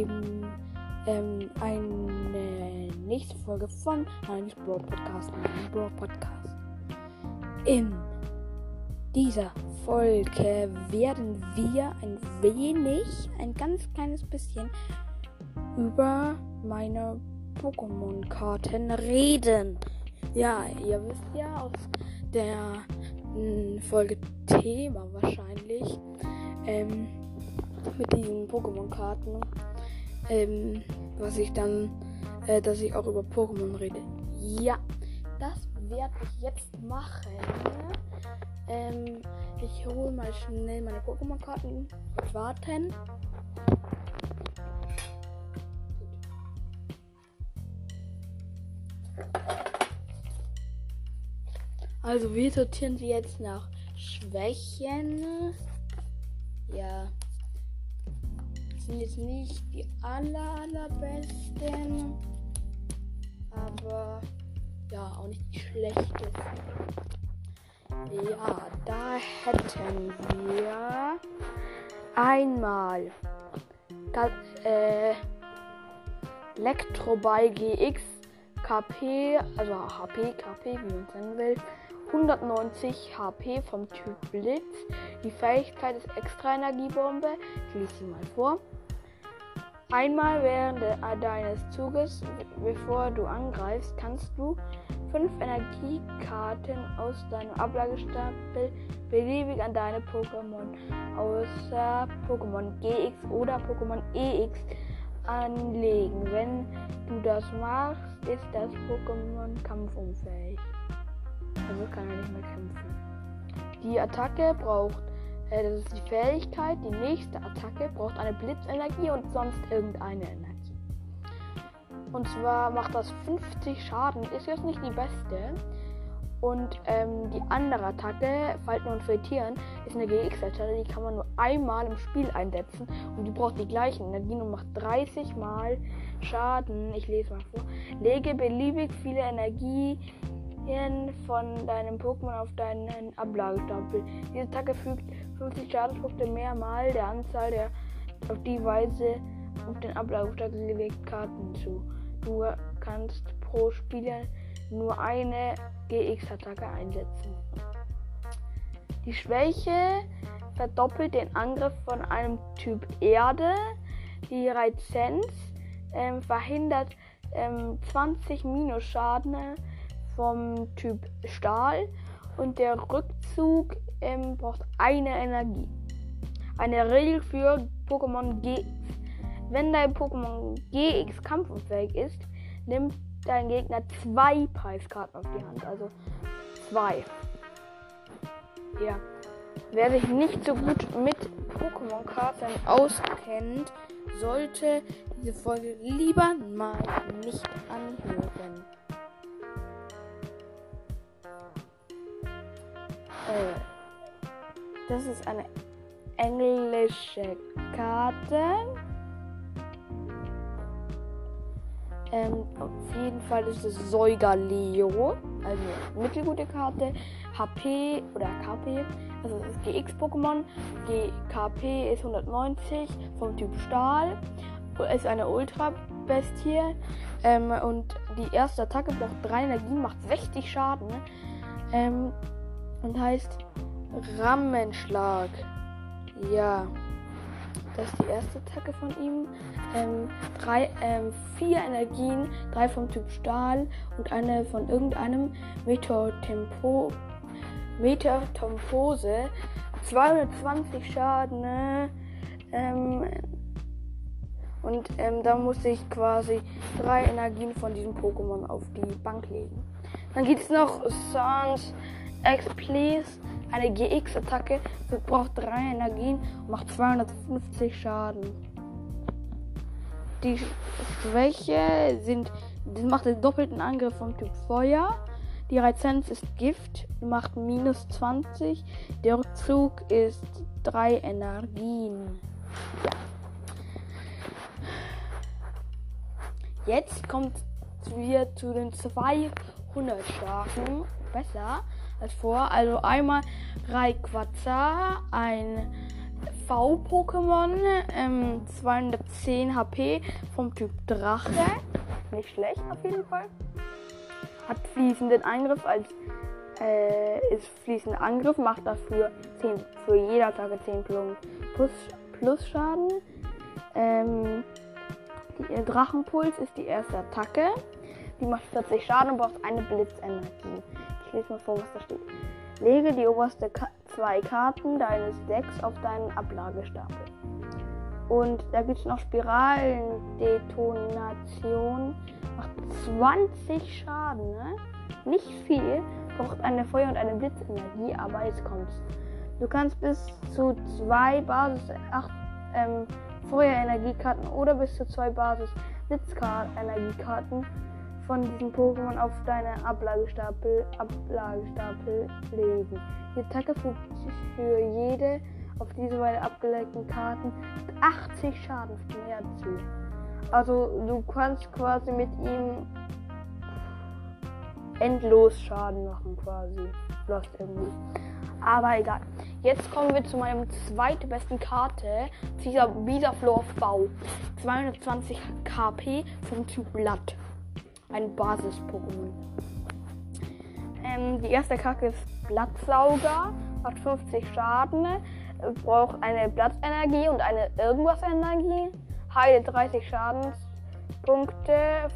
eben ähm, eine nächste Folge von Heinis Bro Podcast, meinem Bro Podcast. In dieser Folge werden wir ein wenig, ein ganz kleines bisschen über meine Pokémon-Karten reden. Ja, ihr wisst ja aus der mh, Folge Thema wahrscheinlich ähm, mit diesen Pokémon-Karten, ähm, was ich dann, äh, dass ich auch über Pokémon rede. Ja, das werde ich jetzt machen. Ähm, ich hole mal schnell meine Pokémon-Karten. Warten. Also wir sortieren sie jetzt nach Schwächen. Sind jetzt nicht die aller, allerbesten. Aber ja, auch nicht die schlechtesten. Ja, da hätten wir einmal das, äh, Elektroball GX KP, also HP, KP, wie man es nennen will. 190 HP vom Typ Blitz. Die Fähigkeit ist Extra Energiebombe. Ich lese sie mal vor. Einmal während deines Zuges, bevor du angreifst, kannst du fünf Energiekarten aus deinem Ablagestapel beliebig an deine Pokémon außer Pokémon GX oder Pokémon EX anlegen. Wenn du das machst, ist das Pokémon kampfunfähig. Also kann er nicht mehr kämpfen. Die Attacke braucht, äh, das ist die Fähigkeit, die nächste Attacke braucht eine Blitzenergie und sonst irgendeine Energie. Und zwar macht das 50 Schaden, ist jetzt nicht die beste. Und ähm, die andere Attacke, Falten und Filtrieren, ist eine GX-Attacke, die kann man nur einmal im Spiel einsetzen. Und die braucht die gleichen Energien und macht 30 mal Schaden. Ich lese mal vor. Lege beliebig viele Energien von deinem Pokémon auf deinen Ablagestapel. Diese Attacke fügt 50 Schadenspunkte mehr mal der Anzahl der auf die Weise auf den Ablagestapel gelegten Karten zu. Du kannst pro Spieler nur eine GX-Attacke einsetzen. Die Schwäche verdoppelt den Angriff von einem Typ Erde. Die Reizenz ähm, verhindert ähm, 20 Minusschaden vom Typ Stahl und der Rückzug ähm, braucht eine Energie. Eine Regel für Pokémon GX. Wenn dein Pokémon GX kampfunfähig ist, nimmt dein Gegner zwei Preiskarten auf die Hand. Also zwei. Ja. Wer sich nicht so gut mit Pokémon-Karten auskennt, sollte diese Folge lieber mal nicht anhören. Das ist eine englische Karte. Ähm, auf jeden Fall ist es Säuger-Leo. Also mittelgute Karte. HP oder KP. Also das ist GX-Pokémon. GKP ist 190 vom Typ Stahl. Ist eine Ultra-Bestie. Ähm, und die erste Attacke braucht 3 Energien, macht 60 Schaden. Ähm, und heißt Rammenschlag. Ja. Das ist die erste Attacke von ihm. Ähm, drei, ähm, vier Energien, drei vom Typ Stahl und eine von irgendeinem Meteortempo, Meteortompose. 220 Schaden. Ne? Ähm, und ähm, da muss ich quasi drei Energien von diesem Pokémon auf die Bank legen. Dann gibt es noch Sans X Please eine GX-Attacke verbraucht 3 Energien und macht 250 Schaden. Die Schwäche sind, das macht den doppelten Angriff vom Typ Feuer. Die Reizenz ist Gift, macht minus 20. Der Rückzug ist 3 Energien. Ja. Jetzt kommt wir zu den 200 starken. Besser vor. Also einmal Rayquaza, ein V-Pokémon. Ähm, 210 HP vom Typ Drache. Nicht schlecht auf jeden Fall. Hat fließenden Angriff als äh, ist fließender Angriff, macht dafür 10, für jeder Attacke 10 plus, plus Schaden. Ähm, die Drachenpuls ist die erste Attacke. Die macht 40 Schaden und braucht eine Blitzenergie. Lese mal vor, was da steht. Lege die oberste Ka zwei Karten deines Decks auf deinen Ablagestapel. Und da gibt es noch Spiralendetonation. Macht 20 Schaden, ne? Nicht viel. Braucht eine Feuer- und eine Blitzenergie, aber jetzt kommt's. Du kannst bis zu zwei Basis 8 ähm, Feuerenergiekarten oder bis zu zwei Basis Blitzenergiekarten von diesen Pokémon auf deine Ablagestapel, Ablagestapel legen. Die Attacke fügt für jede auf diese Weise abgelegten Karten 80 Schaden mehr zu. Also du kannst quasi mit ihm endlos Schaden machen quasi. Lost irgendwie. Aber egal. Jetzt kommen wir zu meinem zweitbesten Karte. Dieser Bisaflor V. 220 KP vom Typ Blatt. Ein Basis-Pokémon. Ähm, die erste Kacke ist Blattsauger. Macht 50 Schaden. Braucht eine Blattenergie und eine Irgendwas-Energie. Heilt 30 Schadenspunkte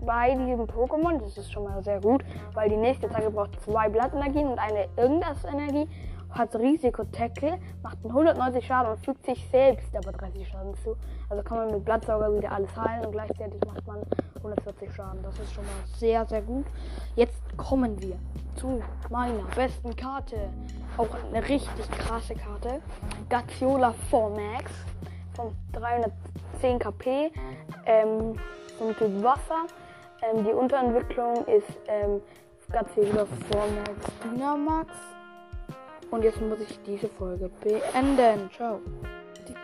bei diesem Pokémon. Das ist schon mal sehr gut, weil die nächste Attacke braucht zwei Blattenergien und eine Irgendwas-Energie. Hat Risiko-Tackle, macht 190 Schaden und fügt sich selbst aber 30 Schaden zu. Also kann man mit Blattsauger wieder alles heilen und gleichzeitig macht man 140 Schaden. Das ist schon mal sehr, sehr gut. Jetzt kommen wir zu meiner besten Karte. Auch eine richtig krasse Karte. Gaziola 4 Max von 310 KP. Ähm, vom Typ Wasser. Ähm, die Unterentwicklung ist ähm, Gaziola 4 Max Dynamax. Und jetzt muss ich diese Folge beenden. Ciao.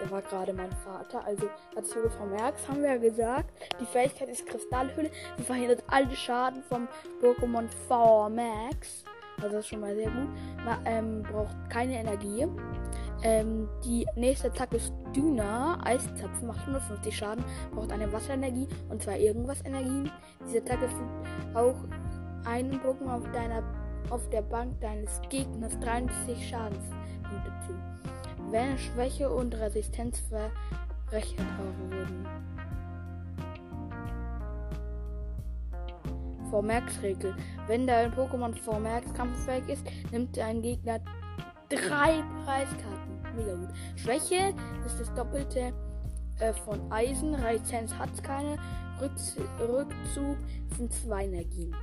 Da war gerade mein Vater. Also Azure vom Merx haben wir ja gesagt. Die Fähigkeit ist Kristallhülle. Sie verhindert alle Schaden vom Pokémon V Max. Also das ist schon mal sehr gut. Man ähm, braucht keine Energie. Ähm, die nächste Attacke ist Düner. Eiszapfen macht 150 Schaden. Braucht eine Wasserenergie und zwei irgendwas Energien. Diese Attacke fügt auch einen Pokémon auf deiner auf der Bank deines Gegners 30 Schadenspunkte wenn Schwäche und Resistenz verrechnet wurden. Vormerksregel. Wenn dein Pokémon Vormerks kampffähig ist, nimmt dein Gegner drei Preiskarten. Mega gut. Schwäche ist das Doppelte äh, von Eisen. Resistenz hat keine. Rückz Rückzug sind zwei Energien.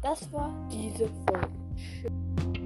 Das war diese Folge.